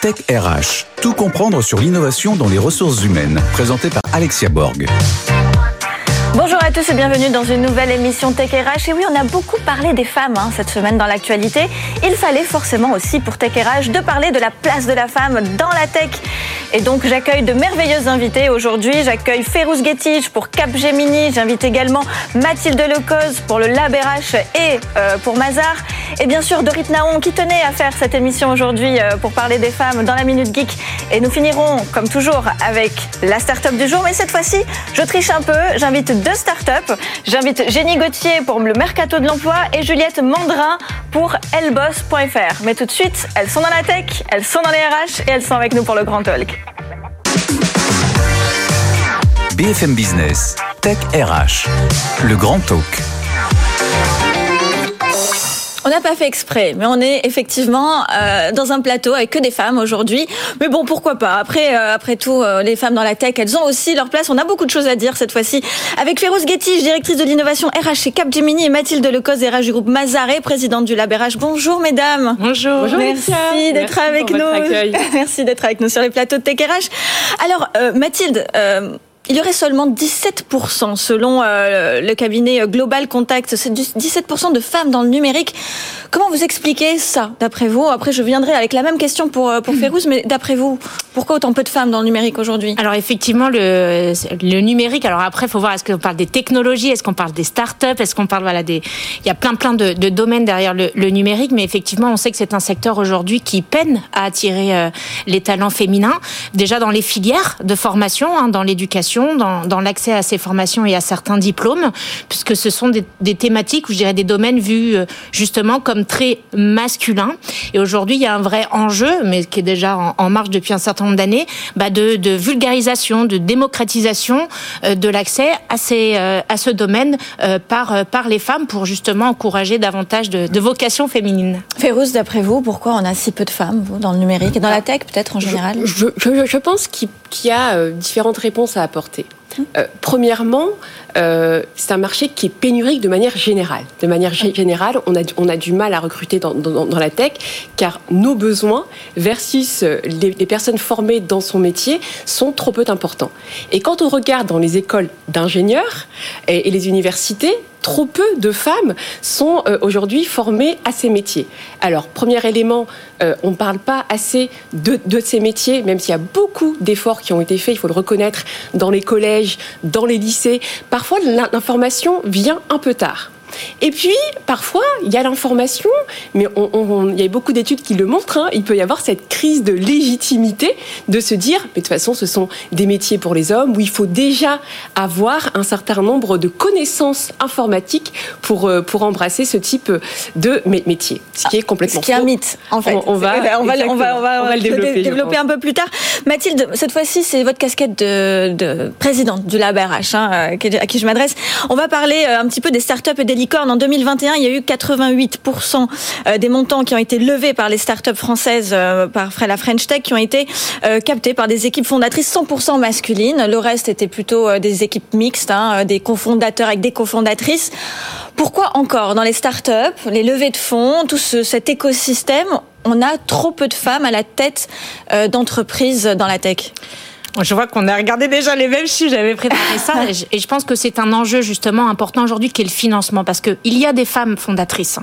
Tech RH. Tout comprendre sur l'innovation dans les ressources humaines. Présenté par Alexia Borg. Bonjour à tous et bienvenue dans une nouvelle émission Tech RH. Et oui, on a beaucoup parlé des femmes hein, cette semaine dans l'actualité. Il fallait forcément aussi pour Tech RH de parler de la place de la femme dans la tech. Et donc j'accueille de merveilleuses invités aujourd'hui. J'accueille Férouz Gettich pour Capgemini. J'invite également Mathilde Lecoz pour le Lab RH et euh, pour Mazar. Et bien sûr Dorit Naon qui tenait à faire cette émission aujourd'hui euh, pour parler des femmes dans la Minute Geek. Et nous finirons comme toujours avec la start-up du jour. Mais cette fois-ci, je triche un peu. J'invite deux start-up. J'invite Jenny Gauthier pour le Mercato de l'Emploi et Juliette Mandrin pour elboss.fr. Mais tout de suite, elles sont dans la tech, elles sont dans les RH et elles sont avec nous pour le Grand Talk. BFM Business, Tech RH, le Grand Talk. On n'a pas fait exprès, mais on est effectivement euh, dans un plateau avec que des femmes aujourd'hui. Mais bon, pourquoi pas? Après, euh, après tout, euh, les femmes dans la tech, elles ont aussi leur place. On a beaucoup de choses à dire cette fois-ci. Avec Férouz Guetti, directrice de l'innovation RH chez Capgemini, et Mathilde Lecoz, RH du groupe Mazaré, présidente du Lab RH. Bonjour mesdames. Bonjour. Bonjour Merci d'être avec nous. Merci d'être avec nous sur les plateaux de Tech RH. Alors, Mathilde. Il y aurait seulement 17% selon euh, le cabinet Global Contact, c'est 17% de femmes dans le numérique. Comment vous expliquez ça, d'après vous? Après, je viendrai avec la même question pour, euh, pour Férouz, mais d'après vous, pourquoi autant peu de femmes dans le numérique aujourd'hui? Alors effectivement, le, le numérique, alors après, il faut voir, est-ce qu'on parle des technologies, est-ce qu'on parle des startups, est-ce qu'on parle voilà, des... Il y a plein plein de, de domaines derrière le, le, numérique, mais effectivement, on sait que c'est un secteur aujourd'hui qui peine à attirer euh, les talents féminins, déjà dans les filières de formation, hein, dans l'éducation dans, dans l'accès à ces formations et à certains diplômes, puisque ce sont des, des thématiques, ou je dirais des domaines vus euh, justement comme très masculins. Et aujourd'hui, il y a un vrai enjeu, mais qui est déjà en, en marche depuis un certain nombre d'années, bah de, de, vulgarisation, de démocratisation euh, de l'accès à, ces, euh, à ce domaine par, par les femmes pour justement encourager davantage de, de vocations féminines. Férouz, d'après vous, pourquoi on a si peu de femmes vous, dans le numérique et dans la tech peut-être en général? je, je, je pense qu'il y a différentes réponses à apporter. Euh, premièrement, euh, c'est un marché qui est pénurique de manière générale. De manière générale, on a, du mal à recruter dans, la tech car nos besoins versus les, les, personnes formées dans son métier sont trop peu importants. Et quand on regarde dans les écoles d'ingénieurs et, les universités, trop peu de femmes sont euh, aujourd'hui formées à ces métiers. Alors, premier élément, euh, on ne parle pas assez de, de ces métiers, même s'il y a beaucoup d'efforts qui ont été faits, il faut le reconnaître, dans les collèges, dans les lycées. Parfois, l'information vient un peu tard. Et puis, parfois, il y a l'information, mais on, on, il y a beaucoup d'études qui le montrent, hein, il peut y avoir cette crise de légitimité de se dire, mais de toute façon, ce sont des métiers pour les hommes où il faut déjà avoir un certain nombre de connaissances informatiques pour, euh, pour embrasser ce type de métier. Ce qui est complètement Ce qui est un mythe, en fait. On, va, on, va, on, va, on, va, on va, le développer, développer un peu plus tard. Mathilde, cette fois-ci, c'est votre casquette de, de, présidente du Lab RH, hein, à qui je m'adresse. On va parler euh, un petit peu des startups et des En 2021, il y a eu 88% euh, des montants qui ont été levés par les startups françaises, euh, par la French Tech, qui ont été captés par des équipes fondatrices 100% masculines. Le reste était plutôt des équipes mixtes, hein, des cofondateurs avec des cofondatrices. Pourquoi encore dans les startups, les levées de fonds, tout ce, cet écosystème, on a trop peu de femmes à la tête d'entreprises dans la tech? Je vois qu'on a regardé déjà les mêmes chiffres, j'avais préparé ça, et je pense que c'est un enjeu justement important aujourd'hui qui est le financement, parce qu'il y a des femmes fondatrices.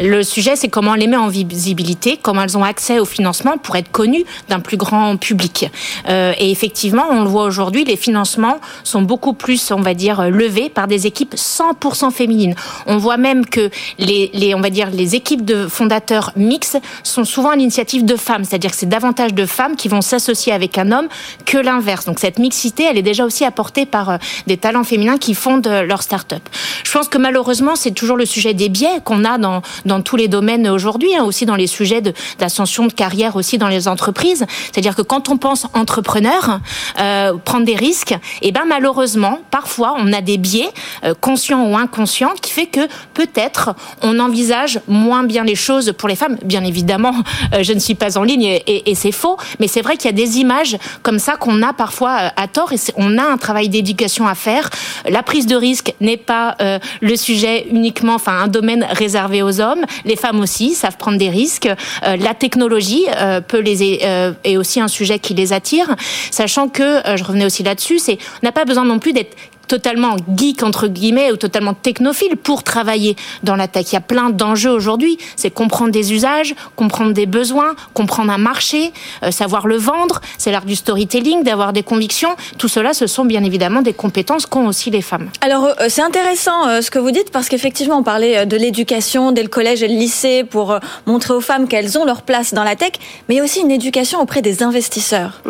Le sujet, c'est comment on les met en visibilité, comment elles ont accès au financement pour être connues d'un plus grand public. Euh, et effectivement, on le voit aujourd'hui, les financements sont beaucoup plus, on va dire, levés par des équipes 100% féminines. On voit même que les, on va dire, les équipes de fondateurs mixtes sont souvent à l'initiative de femmes, c'est-à-dire que c'est davantage de femmes qui vont s'associer avec un homme que l'inverse. Donc cette mixité, elle est déjà aussi apportée par euh, des talents féminins qui fondent leur start-up. Je pense que malheureusement, c'est toujours le sujet des biais qu'on a dans, dans tous les domaines aujourd'hui, hein, aussi dans les sujets d'ascension de, carrière aussi dans les entreprises. C'est-à-dire que quand on pense entrepreneur, euh, prendre des risques, et eh ben malheureusement, parfois, on a des biais, euh, conscients ou inconscients, qui fait que peut-être on envisage moins bien les choses pour les femmes. Bien évidemment, euh, je ne suis pas en ligne et c'est faux, mais c'est vrai qu'il y a des images comme ça qu'on on a parfois à tort et on a un travail d'éducation à faire. La prise de risque n'est pas le sujet uniquement, enfin un domaine réservé aux hommes. Les femmes aussi savent prendre des risques. la technologie peut les est aussi un sujet qui les attire, sachant que je revenais aussi là-dessus, c'est on n'a pas besoin non plus d'être totalement geek entre guillemets ou totalement technophile pour travailler dans la tech. Il y a plein d'enjeux aujourd'hui. C'est comprendre des usages, comprendre des besoins, comprendre un marché, euh, savoir le vendre. C'est l'art du storytelling, d'avoir des convictions. Tout cela, ce sont bien évidemment des compétences qu'ont aussi les femmes. Alors euh, c'est intéressant euh, ce que vous dites parce qu'effectivement on parlait de l'éducation dès le collège et le lycée pour montrer aux femmes qu'elles ont leur place dans la tech, mais il y a aussi une éducation auprès des investisseurs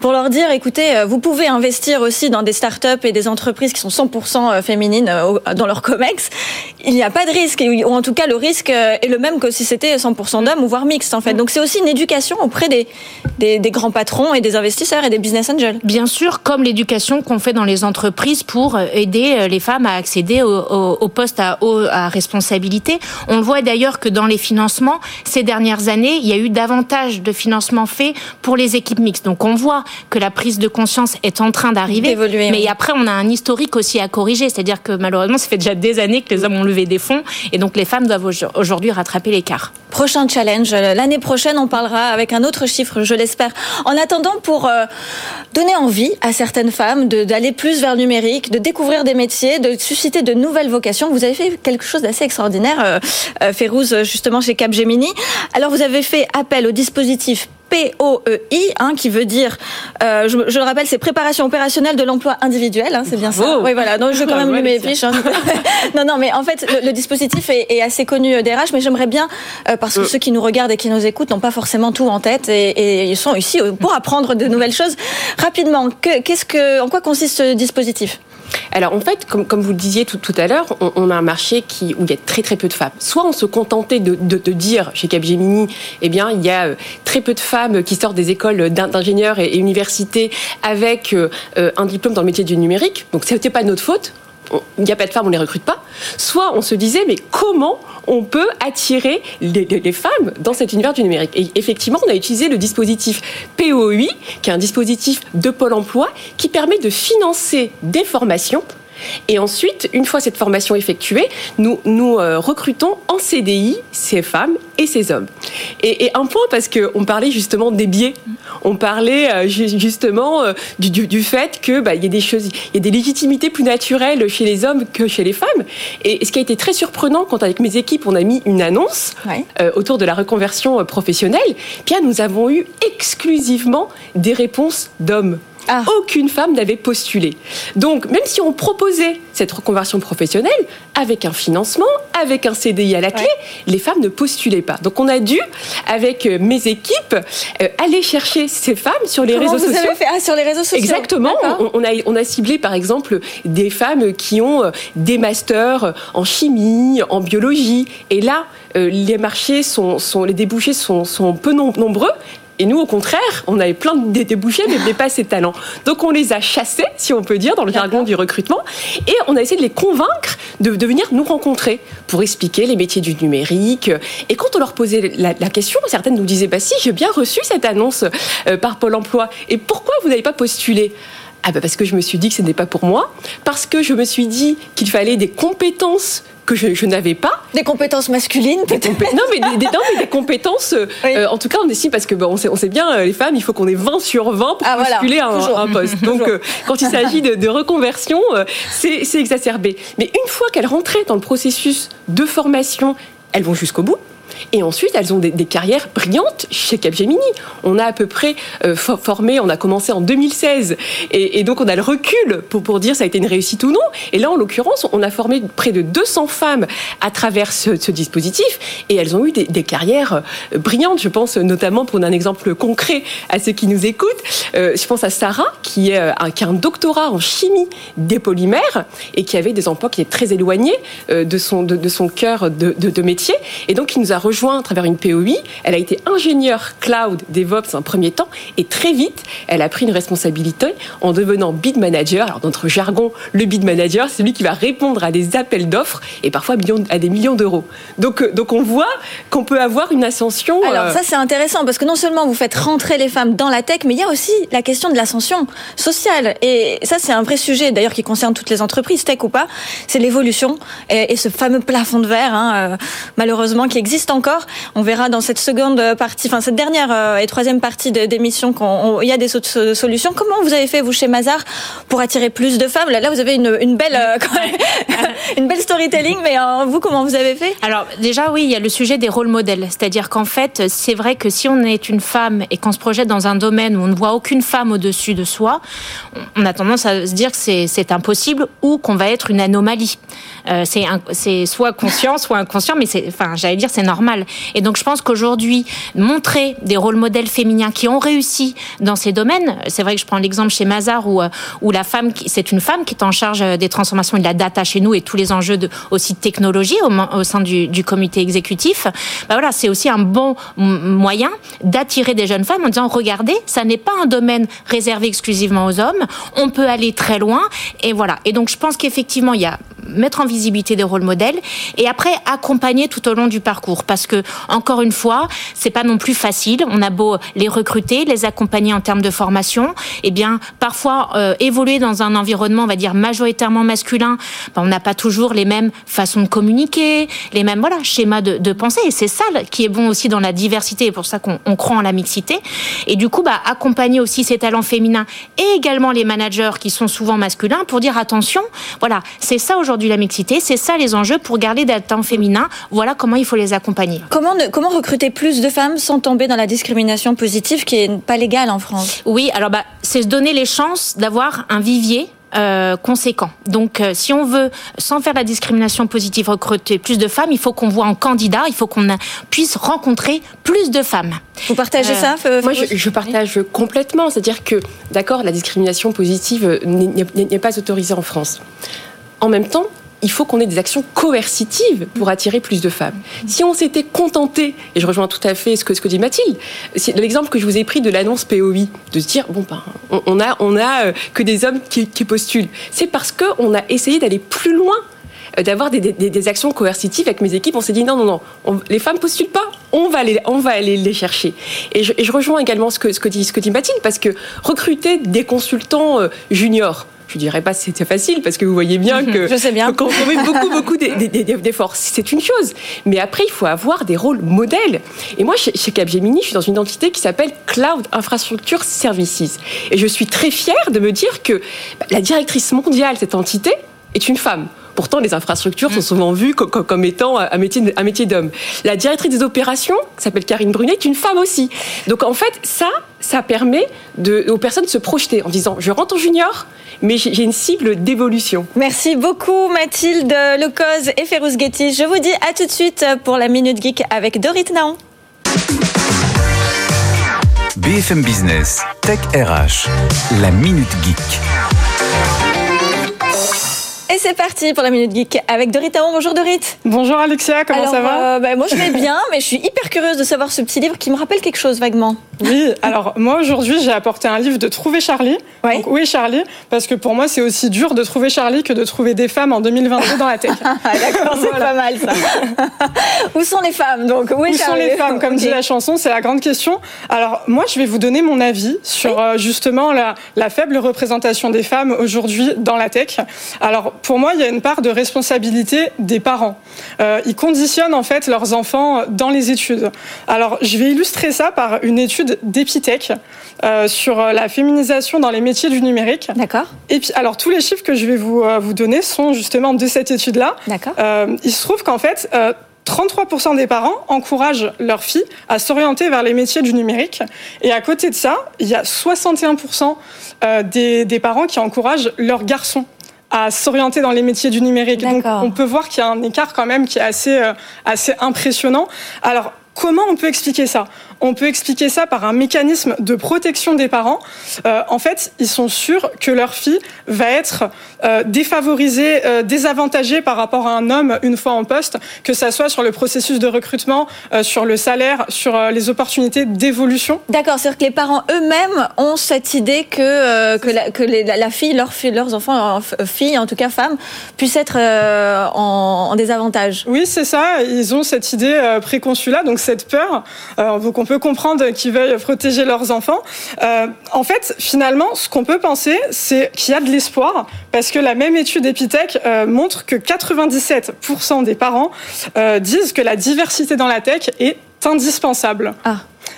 pour leur dire écoutez, vous pouvez investir aussi dans des startups et des entreprises qui sont 100% euh, féminines euh, dans leur COMEX, il n'y a pas de risque, ou en tout cas le risque euh, est le même que si c'était 100% d'hommes ou voire mixte en fait. Donc c'est aussi une éducation auprès des, des, grands patrons et des investisseurs et des business angels. Bien sûr, comme l'éducation qu'on fait dans les entreprises pour aider les femmes à accéder aux, postes à, à responsabilité. On le voit d'ailleurs que dans les financements, ces dernières années, il y a eu davantage de financements faits pour les équipes mixtes. Donc on voit que la prise de conscience est en train d'arriver. Mais après, on a un historique historique aussi à corriger. C'est-à-dire que malheureusement, ça fait déjà des années que les hommes ont levé des fonds et donc les femmes doivent aujourd'hui rattraper l'écart. Prochain challenge. L'année prochaine, on parlera avec un autre chiffre, je l'espère. En attendant, pour euh, donner envie à certaines femmes d'aller plus vers le numérique, de découvrir des métiers, de susciter de nouvelles vocations, vous avez fait quelque chose d'assez extraordinaire, euh, euh justement chez Capgemini. Alors, vous avez fait appel au dispositif POEI, hein, qui veut dire, euh, je, le rappelle, c'est préparation opérationnelle de l'emploi individuel, hein, c'est bien ça. Oui, voilà. Donc je vais quand même lui mes fiches. Hein. non, non, mais en fait, le, dispositif est, assez connu euh, des RH, mais j'aimerais bien, euh, parce que ceux qui nous regardent et qui nous écoutent n'ont pas forcément tout en tête et, et, ils sont ici pour apprendre de nouvelles choses. Rapidement, qu'est-ce que, en quoi consiste ce dispositif? Alors en fait, comme, comme vous le disiez tout, tout à l'heure, on, a un marché où il y a très très peu de femmes. Soit on se contentait de, de, de dire chez Capgemini, eh bien il y a euh, très peu de femmes qui sortent des écoles d'ingénieurs et, universités avec euh, euh, un diplôme dans le métier du numérique. Donc ce n'était pas notre faute il n'y a pas de femmes, on les recrute pas. Soit on se disait, mais comment on peut attirer les, femmes dans cet univers du numérique? Et effectivement, on a utilisé le dispositif POI, qui est un dispositif de Pôle Emploi, qui permet de financer des formations et ensuite, une fois cette formation effectuée, nous, nous euh, recrutons en CDI ces femmes et ces hommes. Et, un point, parce qu'on parlait justement des biais, on parlait euh, justement euh, du, fait qu'il bah, y a des choses, il y a des légitimités plus naturelles chez les hommes que chez les femmes. Et ce qui a été très surprenant quand avec mes équipes, on a mis une annonce autour de la reconversion professionnelle, bien nous avons eu exclusivement des réponses d'hommes. Ah. Aucune femme n'avait postulé. Donc, même si on proposait cette reconversion professionnelle, avec un financement, avec un CDI à la clé, les femmes ne postulaient pas. Donc, on a dû, avec euh, mes équipes, euh, aller chercher ces femmes sur les réseaux sociaux. Avez fait ah, sur les réseaux sociaux. Exactement. On, a, on a ciblé, par exemple, des femmes qui ont euh, des masters en chimie, en biologie. Et là, les marchés sont, sont les débouchés sont, sont peu nombreux, et nous, au contraire, on avait plein de débouchés, mais pas ces talents. Donc on les a chassés, si on peut dire, dans le jargon du recrutement, et on a essayé de les convaincre de, venir nous rencontrer pour expliquer les métiers du numérique. Et quand on leur posait la, question, certaines nous disaient, bah si, j'ai bien reçu cette annonce euh, par Pôle Emploi, et pourquoi vous n'avez pas postulé? Ah bah parce que je me suis dit que ce n'est pas pour moi, parce que je me suis dit qu'il fallait des compétences que je, n'avais pas. Des compétences masculines, peut-être Non, mais des, des, compétences, euh, en tout cas, on estime, parce que on, sait, on sait bien, euh, les femmes, il faut qu'on ait 20 sur 20 pour ah, postuler un, un, poste. Donc, euh, quand il s'agit de, de, reconversion, c'est exacerbé. Mais une fois qu'elles rentraient dans le processus de formation, elles vont jusqu'au bout. Et ensuite, elles ont des, carrières brillantes chez Capgemini. On a à peu près euh, formé, on a commencé en 2016, et, donc on a le recul pour, pour dire ça a été une réussite ou non. Et là, en l'occurrence, on a formé près de 200 femmes à travers ce, dispositif, et elles ont eu des, carrières euh, brillantes. Je pense notamment, pour un exemple concret à ceux qui nous écoutent, euh, je pense à Sarah, qui, a un doctorat en chimie des polymères, et qui avait des emplois qui étaient très éloignés de son, de, son cœur de, de, de métier, et donc qui nous a rejoint à travers une POI. Elle a été ingénieure cloud DevOps en premier temps et très vite, elle a pris une responsabilité en devenant bid manager. Alors, dans notre jargon, le bid manager, c'est lui qui va répondre à des appels d'offres et parfois à des millions d'euros. Donc, euh, donc, on voit qu'on peut avoir une ascension. Alors, euh, ça, c'est intéressant parce que non seulement vous faites rentrer les femmes dans la tech, mais il y a aussi la question de l'ascension sociale. Et ça, c'est un vrai sujet, d'ailleurs, qui concerne toutes les entreprises, tech ou pas. C'est l'évolution et, ce fameux plafond de verre, hein, euh, malheureusement, qui existe encore. On verra dans cette seconde partie, enfin, cette dernière et troisième partie d'émission qu'il y a des solutions. Comment vous avez fait, vous, chez Mazar, pour attirer plus de femmes? Là, vous avez une, une belle, une belle storytelling, mais vous, comment vous avez fait? Alors, déjà, oui, il y a le sujet des rôles modèles. C'est-à-dire qu'en fait, c'est vrai que si on est une femme et qu'on se projette dans un domaine où on ne voit aucune femme au-dessus de soi, on a tendance à se dire que c'est impossible ou qu'on va être une anomalie. Euh, c'est soit conscient, soit inconscient, mais c'est, enfin, j'allais dire, c'est normal. Et donc, je pense qu'aujourd'hui, montrer des rôles modèles féminins qui ont réussi dans ces domaines, c'est vrai que je prends l'exemple chez Mazar où, euh, la femme, c'est une femme qui est en charge euh, des transformations de la data chez nous et tous les enjeux de, aussi de technologie au, sein du, du, comité exécutif. Bah voilà, c'est aussi un bon moyen d'attirer des jeunes femmes en disant regardez, ça n'est pas un domaine réservé exclusivement aux hommes, on peut aller très loin et voilà. Et donc je pense qu'effectivement il y a mettre en visibilité des rôles modèles et après accompagner tout au long du parcours. Parce que encore une fois c'est pas non plus facile. On a beau les recruter les accompagner en termes de formation et eh bien parfois euh, évoluer dans un environnement on va dire majoritairement masculin ben, on n'a pas toujours les mêmes façons de communiquer les mêmes voilà schémas de, de pensée. Et c'est ça qui est bon aussi dans la diversité. Et pour ça qu'on croit en la mixité. Et du coup bah, accompagner aussi ces talents féminins et également les managers qui sont souvent masculins pour dire attention voilà c'est ça aujourd'hui la mixité. C'est ça les enjeux pour garder des talents féminins. Voilà comment il faut les accompagner. Comment, comment recruter plus de femmes sans tomber dans la discrimination positive qui est pas légale en France? Oui, alors bah, c'est se donner les chances d'avoir un vivier euh, conséquent. Donc, euh, si on veut, sans faire la discrimination positive, recruter plus de femmes, il faut qu'on voit en candidat, il faut qu'on puisse rencontrer plus de femmes. Vous partagez ça Moi, je, je, partage complètement. C'est-à-dire que, d'accord, la discrimination positive n'est pas autorisée en France. En même temps, il faut qu'on ait des actions coercitives pour attirer plus de femmes. Si on s'était contenté, et je rejoins tout à fait ce que, dit Mathilde, c'est l'exemple que je vous ai pris de l'annonce POI, de se dire, bon, ben, on, a, on a euh, que des hommes qui, postulent. C'est parce qu'on a essayé d'aller plus loin euh, d'avoir des, actions coercitives avec mes équipes. On s'est dit non, non, non, les femmes postulent pas, on va, aller, on va les chercher. Et je, rejoins également ce que, ce, que dit, ce que dit Mathilde, parce que recruter des consultants euh, juniors, je dirais pas c'était facile parce que vous voyez bien que je sais bien qu'on met beaucoup beaucoup d'efforts. C'est une chose, mais après il faut avoir des rôles modèles. Et moi chez, Capgemini, je suis dans une entité qui s'appelle Cloud Infrastructure Services, et je suis très fière de me dire que bah, la directrice mondiale de cette entité est une femme. Pourtant, les infrastructures sont mm. souvent vues comme, étant un métier, un métier d'homme. La directrice des opérations, qui s'appelle Karine Brunet, est une femme aussi. Donc en fait, ça, ça permet de, aux personnes de se projeter en disant je rentre en junior, mais j'ai une cible d'évolution. Merci beaucoup Mathilde Lecoz et Férouz Guetti. Je vous dis à tout de suite pour la Minute Geek avec Dorit Naon. BFM Business, Tech RH, la Minute Geek. Et c'est parti pour la Minute Geek avec Dorit Taon. Bonjour Dorit. Bonjour Alexia, comment ça va euh, bah, Moi je vais bien, mais je suis hyper curieuse de savoir ce petit livre qui me rappelle quelque chose vaguement. Oui, alors moi aujourd'hui j'ai apporté un livre de Trouver Charlie. Donc, où est Charlie Parce que pour moi c'est aussi dur de trouver Charlie que de trouver des femmes en 2022 dans la tech. Ah, d'accord, c'est pas mal ça. où sont les femmes donc Où, sont les femmes Comme dit la chanson, c'est la grande question. Alors moi je vais vous donner mon avis sur euh, justement la, la faible représentation des femmes aujourd'hui dans la tech. Alors pour moi, il y a une part de responsabilité des parents. Euh, ils conditionnent en fait leurs enfants dans les études. Alors, je vais illustrer ça par une étude d'Epitech euh, sur la féminisation dans les métiers du numérique. D'accord. Et puis, alors tous les chiffres que je vais vous, euh, vous donner sont justement de cette étude-là. D'accord. il se trouve qu'en fait, 33% des parents encouragent leurs filles à s'orienter vers les métiers du numérique. Et à côté de ça, il y a 61% des, des parents qui encouragent leurs garçons à s'orienter dans les métiers du numérique. Donc on peut voir qu'il y a un écart quand même qui est assez, euh, assez impressionnant. Alors Comment on peut expliquer ça? On peut expliquer ça par un mécanisme de protection des parents. Euh, en fait, ils sont sûrs que leur fille va être euh, défavorisée, euh, désavantagée par rapport à un homme une fois en poste, que ça soit sur le processus de recrutement, sur le salaire, sur les opportunités d'évolution. D'accord, c'est-à-dire que les parents eux-mêmes ont cette idée que, que, la, que les- la, la fille, leur, fille- leurs enfants, euh, filles, en tout cas femmes, puissent être en, en désavantage. Oui, c'est ça. Ils ont cette idée euh, préconçue-là, donc cette peur. Peut comprendre qu'ils veuillent protéger leurs enfants. Euh, en fait, finalement, ce qu'on peut penser, c'est qu'il y a de l'espoir, parce que la même étude Epitech euh, montre que 97% des parents euh, disent que la diversité dans la tech est indispensable. Ah.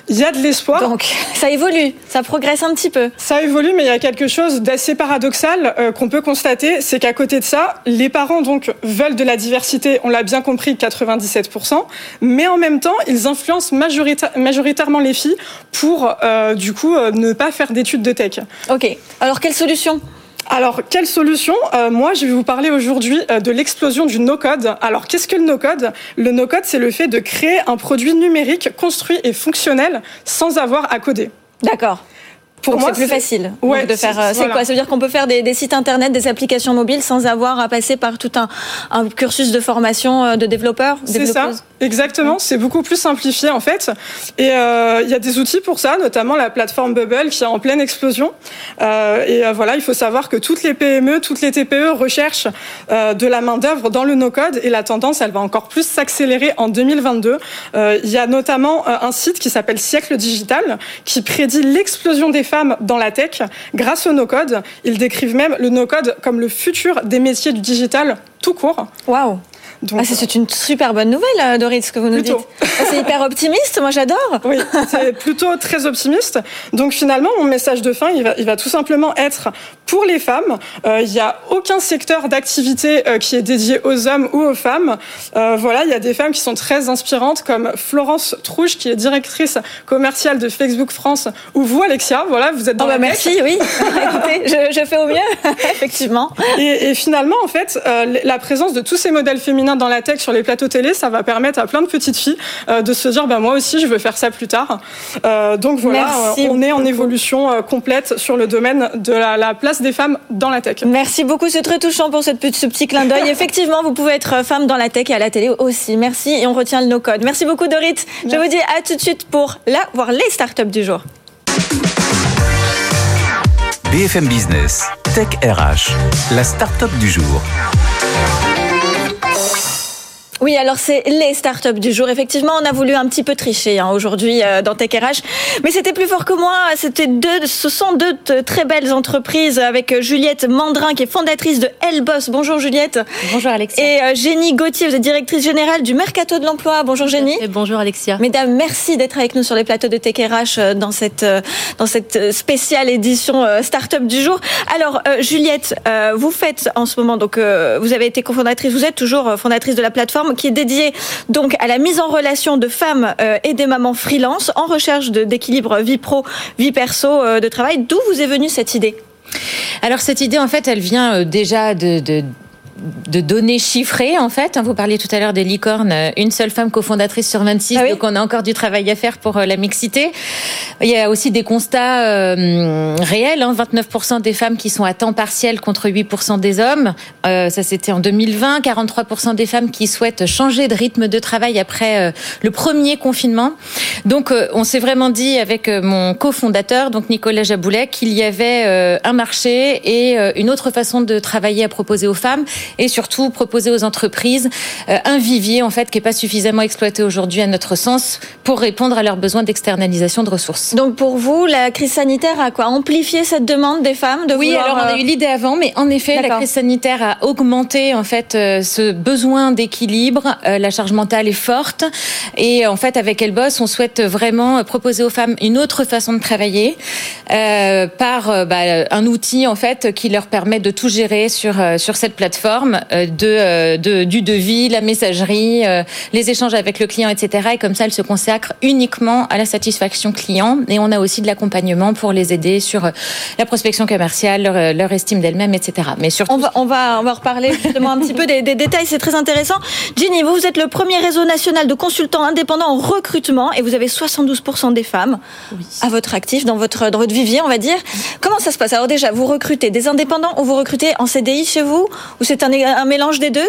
Il y a de l'espoir. Donc ça évolue, ça progresse un petit peu. Ça évolue, mais il y a quelque chose d'assez paradoxal euh, qu'on peut constater, c'est qu'à côté de ça, les parents donc veulent de la diversité, on l'a bien compris, 97%, mais en même temps, ils influencent majorita- majoritairement les filles pour euh, du coup euh, ne pas faire d'études de tech. Ok. Alors quelle solution? Alors, quelle solution? Euh, Moi, je vais vous parler aujourd'hui euh, de l'explosion du no-code. Alors, qu'est-ce que le no-code? Le no-code, c'est le fait de créer un produit numérique construit et fonctionnel sans avoir à coder. D'accord. Pour moi, c'est plus facile Ouais, de faire. c'est- euh, C'est voilà. quoi? Ça veut dire qu'on peut faire des, des sites internet, des applications mobiles sans avoir à passer par tout un, un cursus de formation euh, de développeurs, C'est ça, exactement. C'est beaucoup plus simplifié en fait. Et euh, il y a des outils pour ça, notamment la plateforme Bubble qui est en pleine explosion. Euh, et euh, voilà, il faut savoir que toutes les PME, toutes les TPE recherchent de la main d'œuvre dans le no-code et la tendance, elle va encore plus s'accélérer en 2022. Euh, Il y a notamment un site qui s'appelle Siècle Digital qui prédit l'explosion des dans la tech grâce au no-code. Ils décrivent même le no-code comme le futur des métiers du digital tout court. Waouh Donc, ah, c'est- une super bonne nouvelle, euh, Dorit, ce que vous nous Plutôt. dites. Ah, C'est hyper optimiste, moi j'adore. Oui, c'est plutôt très optimiste. Donc finalement, mon message de fin, il va, il va tout simplement être pour les femmes. euh, Il n'y a aucun secteur d'activité euh, qui est dédié aux hommes ou aux femmes. Euh, voilà, il y a des femmes qui sont très inspirantes, comme Florence Trouche, qui est directrice commerciale de Facebook France, ou vous, Alexia. Voilà, vous êtes dans Oh, bah, la tech. merci, oui. Écoutez, je, je fais au mieux, effectivement. Et, et finalement, en fait, la présence de tous ces modèles féminins dans la tech sur les plateaux télé, ça va permettre à plein de petites filles euh, de se dire, bah, moi aussi, je veux faire ça plus tard. Euh, donc voilà, Merci euh, on est en beaucoup. évolution euh, complète sur le domaine de la, la place des femmes dans la tech. Merci beaucoup, c'est très touchant pour petite- ce petit clin d'œil. Effectivement, vous pouvez être femme dans la tech et à la télé aussi. Merci et on retient le no-code. Merci beaucoup, Dorit. Je vous dis à tout de suite pour la, voir les startups du jour. BFM Business, Tech RH, la start-up du jour. Oui, alors c'est les startups du jour. Effectivement, on a voulu un petit peu tricher hein, aujourd'hui euh, dans Tech RH, mais c'était plus fort que moi. C'était deux, ce sont deux très belles entreprises avec euh, Juliette Mandrin qui est fondatrice de Elboss. Bonjour Juliette. Bonjour Alexia. Et euh, Génie Gauthier, vous êtes directrice générale du Mercato de l'emploi. Bonjour Génie. Et bonjour Alexia. Mesdames, merci d'être avec nous sur les plateaux de Tech RH euh, dans cette euh, dans cette spéciale édition euh, Startup du jour. Alors euh, Juliette, euh, vous faites en ce moment donc euh, vous avez été cofondatrice, vous êtes toujours fondatrice de la plateforme qui est dédiée donc à la mise en relation de femmes euh, et des mamans freelance en recherche d'équilibre vie pro vie perso euh, de travail. D'où vous est venue cette idée? Alors cette idée, en fait, elle vient euh, déjà de de données chiffrées en fait. Vous parliez tout à l'heure des licornes, euh, une seule femme cofondatrice sur 26, Ah oui donc on a encore du travail à faire pour euh, la mixité. Il y a aussi des constats euh, réels, hein, 29% des femmes qui sont à temps partiel contre 8% des hommes. Euh, ça c'était en 2020, 43% des femmes qui souhaitent changer de rythme de travail après euh, le premier confinement. Donc on s'est vraiment dit avec mon cofondateur, donc Nicolas Jaboulet, qu'il y avait un marché et une autre façon de travailler à proposer aux femmes et surtout proposer aux entreprises euh, un vivier en fait qui est pas suffisamment exploité aujourd'hui à notre sens pour répondre à leurs besoins d'externalisation de ressources. Donc pour vous, la crise sanitaire a quoi? Amplifié cette demande des femmes de Oui, alors on a euh, eu l'idée avant, mais en effet, la crise sanitaire a augmenté en fait euh, ce besoin d'équilibre. La charge mentale est forte, et en fait, avec Elboss, on souhaite vraiment proposer aux femmes une autre façon de travailler euh, par bah, un outil en fait qui leur permet de tout gérer sur sur cette plateforme plateforme de, de, du devis, la messagerie, les échanges avec le client, etc. Et comme ça, elle se consacre uniquement à la satisfaction client. Et on a aussi de l'accompagnement pour les aider sur la prospection commerciale, leur, leur estime d'elle-même, etc. Mais surtout, on va, on va, on va reparler justement un petit peu des, des détails. C'est très intéressant. Ginny, vous, vous êtes le premier réseau national de consultants indépendants en recrutement et vous avez 72% des femmes à votre actif dans votre dans votre vivier, on va dire. Comment ça se passe? Alors déjà, vous recrutez des indépendants ou vous recrutez en CDI chez vous? Ou c'est un, un, mélange des deux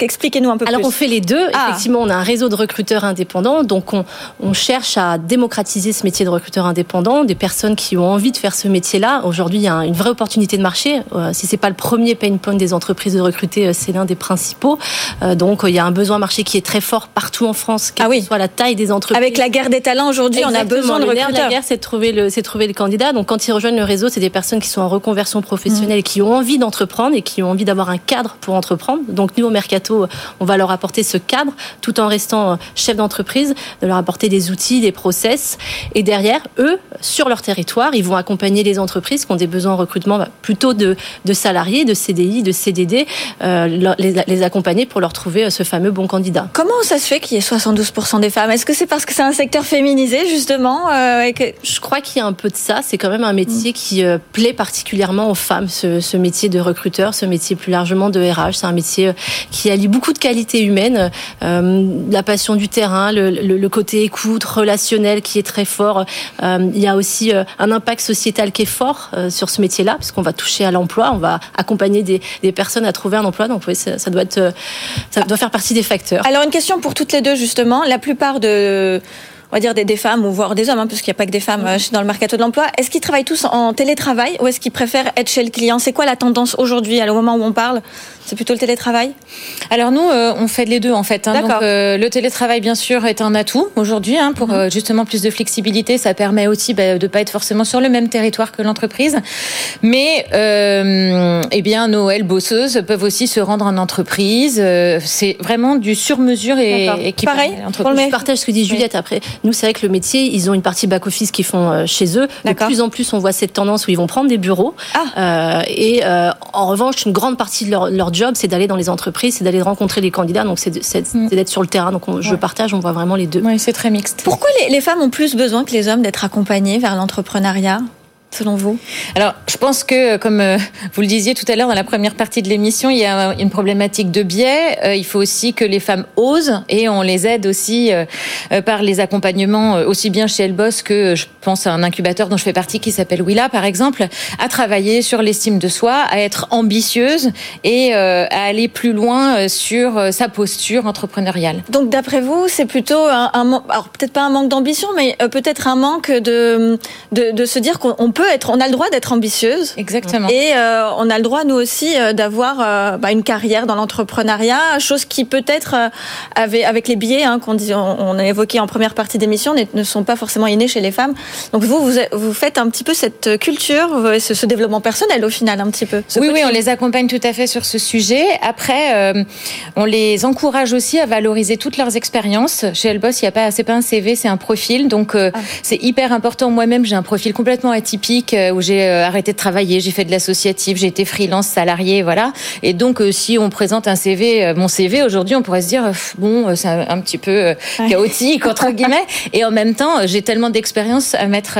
Expliquez-nous un peu Alors plus. Alors on fait les deux. Ah. Effectivement, on a un réseau de recruteurs indépendants, donc on, on cherche à démocratiser ce métier de recruteur indépendant, des personnes qui ont envie de faire ce métier-là. Aujourd'hui, il y a une vraie opportunité de marché. Euh, si c'est pas le premier pain point des entreprises de recruter, euh, c'est l'un des principaux. Euh, donc il y a un besoin marché qui est très fort partout en France, quelle ah oui. soit la taille des entreprises. Avec la guerre des talents aujourd'hui, on a besoin de recruteurs. La guerre, c'est de trouver le, c'est trouver le candidat. Donc quand ils rejoignent le réseau, c'est des personnes qui sont en reconversion professionnelle mmh. qui ont envie d'entreprendre et qui ont envie d'avoir un cadre pour entreprendre. Donc nous au mercato, on va leur apporter ce cadre tout en restant chef d'entreprise, de leur apporter des outils, des process. Et derrière, eux, sur leur territoire, ils vont accompagner les entreprises qui ont des besoins en recrutement bah, plutôt de, de salariés, de CDI, de CDD, euh, les, les accompagner pour leur trouver ce fameux bon candidat. Comment ça se fait qu'il y ait 72% des femmes? Est-ce que c'est parce que c'est un secteur féminisé justement euh, et que... Je crois qu'il y a un peu de ça. C'est quand même un métier mm. qui euh, plaît particulièrement aux femmes, ce, ce, métier de recruteur, ce métier plus largement de RH. C'est un métier euh, qui allie beaucoup de qualités humaines, euh, la passion du terrain, le, côté écoute, relationnel qui est très fort. Euh, il y a aussi un impact sociétal qui est fort sur ce métier-là, puisqu'on va toucher à l'emploi, on va accompagner des, personnes à trouver un emploi. Donc oui, ça, doit ça doit faire partie des facteurs. Alors une question pour toutes les deux justement. La plupart de on va dire des, des femmes ou voire des hommes, hein, parce qu'il n'y a pas que des femmes euh, dans le mercato de l'emploi. Est-ce qu'ils travaillent tous en télétravail ou est-ce qu'ils préfèrent être chez le client? C'est quoi la tendance aujourd'hui, au moment où on parle? C'est plutôt le télétravail Alors nous, euh, on fait les deux en fait. Hein. Donc euh, le télétravail, bien sûr, est un atout aujourd'hui hein, pour mmh. justement plus de flexibilité. Ça permet aussi bah, de pas être forcément sur le même territoire que l'entreprise. Mais euh, eh bien, nos elles bosseuses peuvent aussi se rendre en entreprise. C'est vraiment du sur-mesure et, et qui pareil. Je partage ce que dit Juliette. Après, nous, c'est vrai que le métier, ils ont une partie back-office qu'ils font euh, chez eux. De plus en plus, on voit cette tendance où ils vont prendre des bureaux. Ah. Euh, et euh, en revanche, une grande partie de leur, leur job, c'est d'aller dans les entreprises, c'est d'aller rencontrer les candidats. Donc, c'est mm. d'être sur le terrain. Donc, on, je partage, on voit vraiment les deux. Oui, c'est très mixte. Pourquoi les, les femmes ont plus besoin que les hommes d'être accompagnés vers l'entrepreneuriat? Selon vous? Alors, je pense que, comme euh, vous le disiez tout à l'heure dans la première partie de l'émission, il y a une problématique de biais. Euh, il faut aussi que les femmes osent et on les aide aussi euh, par les accompagnements, aussi bien chez Elboss que je pense à un incubateur dont je fais partie qui s'appelle Willa, par exemple, à travailler sur l'estime de soi, à être ambitieuse et à aller plus loin sur sa posture entrepreneuriale. Donc, d'après vous, c'est plutôt un, un alors peut-être pas un manque d'ambition, mais peut-être un manque de, de, de se dire qu'on peut être, on a le droit d'être ambitieuse. Exactement. Et euh, on a le droit, nous aussi, euh, d'avoir euh, bah, une carrière dans l'entrepreneuriat, chose qui peut-être, avec, avec les biais hein, qu'on on, a évoqué en première partie d'émission, ne sont pas forcément innés chez les femmes. Donc vous, vous, vous faites un petit peu cette culture, ce, ce, développement personnel au final, un petit peu. Oui, oui, on les accompagne tout à fait sur ce sujet. Après, on les encourage aussi à valoriser toutes leurs expériences. Chez Elboss, il y a pas, c'est pas un CV, c'est un profil. Donc ah. c'est hyper important. Moi-même, j'ai un profil complètement atypique euh, où j'ai euh, arrêté de travailler, j'ai fait de l'associatif, j'ai été freelance, salarié, voilà. Et donc, euh, si on présente un CV, mon CV aujourd'hui, on pourrait se dire bon, c'est un, petit peu chaotique entre guillemets. Et en même temps, j'ai tellement d'expérience à mettre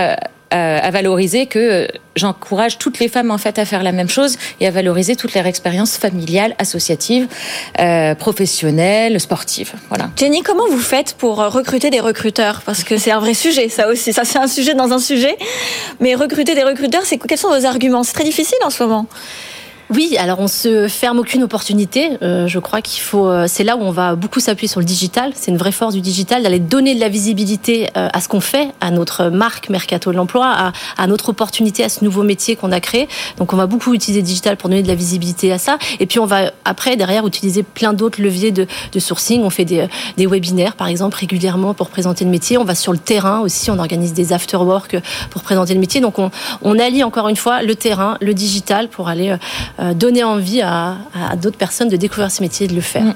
à valoriser que j'encourage toutes les femmes en fait à faire la même chose et à valoriser toutes leurs expériences familiales, associatives, euh, professionnelles, sportives. Voilà. Jenny, comment vous faites pour recruter des recruteurs? Parce que c'est un vrai sujet, ça aussi. Ça c'est un sujet dans un sujet. Mais recruter des recruteurs, c'est quels sont vos arguments? C'est très difficile en ce moment. Oui, alors on se ferme aucune opportunité. Euh, je crois qu'il faut. Euh, c'est là où on va beaucoup s'appuyer sur le digital. C'est une vraie force du digital d'aller donner de la visibilité euh, à ce qu'on fait, à notre marque Mercato de l'emploi, à, à, notre opportunité, à ce nouveau métier qu'on a créé. Donc on va beaucoup utiliser le digital pour donner de la visibilité à ça. Et puis on va après derrière utiliser plein d'autres leviers de, de, sourcing. On fait des, des webinaires par exemple régulièrement pour présenter le métier. On va sur le terrain aussi. On organise des after work pour présenter le métier. Donc on, on allie encore une fois le terrain, le digital pour aller euh, donner envie à, à d'autres personnes de découvrir ce métier et de le faire. Mm.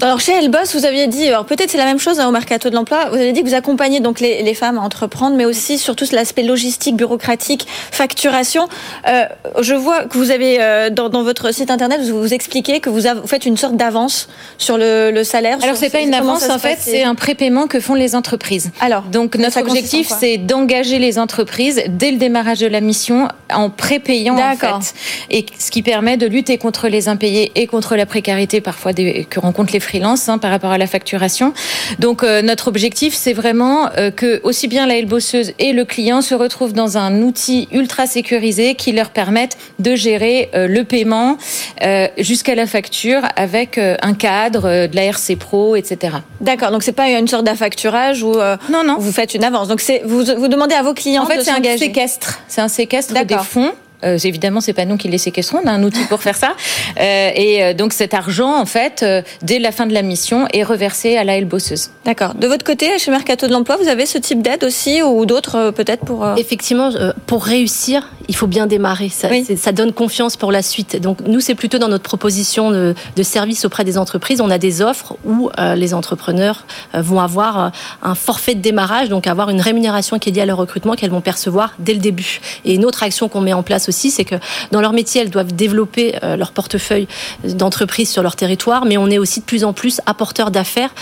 Alors chez Elboss, vous aviez dit, alors peut-être c'est la même chose hein, au mercato de l'emploi, vous avez dit que vous accompagnez donc les, les femmes à entreprendre, mais aussi surtout l'aspect logistique, bureaucratique, facturation. Euh, je vois que vous avez euh, dans, dans, votre site internet, vous, vous expliquez que vous, avez, vous faites une sorte d'avance sur le, le, salaire. Alors c'est pas une avance en fait, c'est un prépaiement que font les entreprises. Alors donc notre objectif c'est d'engager les entreprises dès le démarrage de la mission en prépayant en fait, et ce qui permet de lutter contre les impayés et contre la précarité parfois des, que rencontrent les freelance hein, par rapport à la facturation. Donc euh, notre objectif, c'est vraiment euh, que aussi bien la bosseuse et le client se retrouvent dans un outil ultra sécurisé qui leur permette de gérer euh, le paiement euh, jusqu'à la facture avec un cadre, de la RC Pro, etc. D'accord. Donc c'est pas une sorte d'affacturage où non non vous faites une avance. Donc vous vous demandez à vos clients en fait, de c'est un séquestre. C'est un séquestre des fonds euh, évidemment, c'est pas nous qui les séquestrons, on a un outil pour faire ça. Euh, et euh, donc cet argent, en fait, euh, dès la fin de la mission, est reversé à la bosseuse. D'accord. De votre côté, chez Mercato de l'Emploi, vous avez ce type d'aide aussi ou d'autres peut-être pour Effectivement, pour réussir, il faut bien démarrer. Ça, oui. ça donne confiance pour la suite. Donc nous, c'est plutôt dans notre proposition de, de, service auprès des entreprises. On a des offres où les entrepreneurs vont avoir un forfait de démarrage, donc avoir une rémunération qui est liée à leur recrutement qu'elles vont percevoir dès le début. Et une autre action qu'on met en place aussi, c'est que dans leur métier, elles doivent développer euh, leur portefeuille d'entreprise sur leur territoire, mais on est aussi de plus en plus apporteurs d'affaires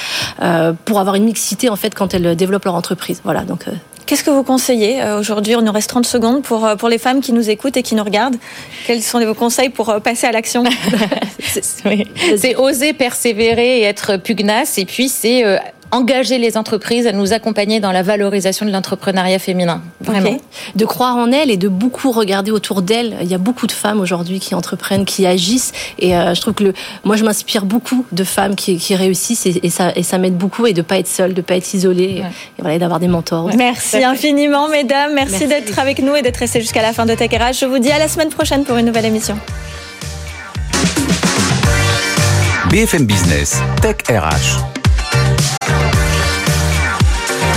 euh, pour avoir une mixité en fait quand elles développent leur entreprise. Voilà, donc. Euh, Qu'est-ce que vous conseillez aujourd'hui? On nous reste 30 secondes pour, pour les femmes qui nous écoutent et qui nous regardent. Quels sont vos conseils pour passer à l'action? C'est oser persévérer et être pugnace. Et puis, c'est engager les entreprises à nous accompagner dans la valorisation de l'entrepreneuriat féminin. Vraiment. Okay. De croire en elles et de beaucoup regarder autour d'elles. Il y a beaucoup de femmes aujourd'hui qui entreprennent, qui agissent. Et euh, je trouve que le, moi, je m'inspire beaucoup de femmes qui, qui réussissent et, et, ça, et ça m'aide beaucoup et de pas être seule, de pas être isolée ouais. et, voilà, d'avoir des mentors. Ouais. Merci infiniment, mesdames. Merci, Merci. d'être avec nous et d'être restées jusqu'à la fin de Tech RH. Je vous dis à la semaine prochaine pour une nouvelle émission. BFM Business, Tech RH.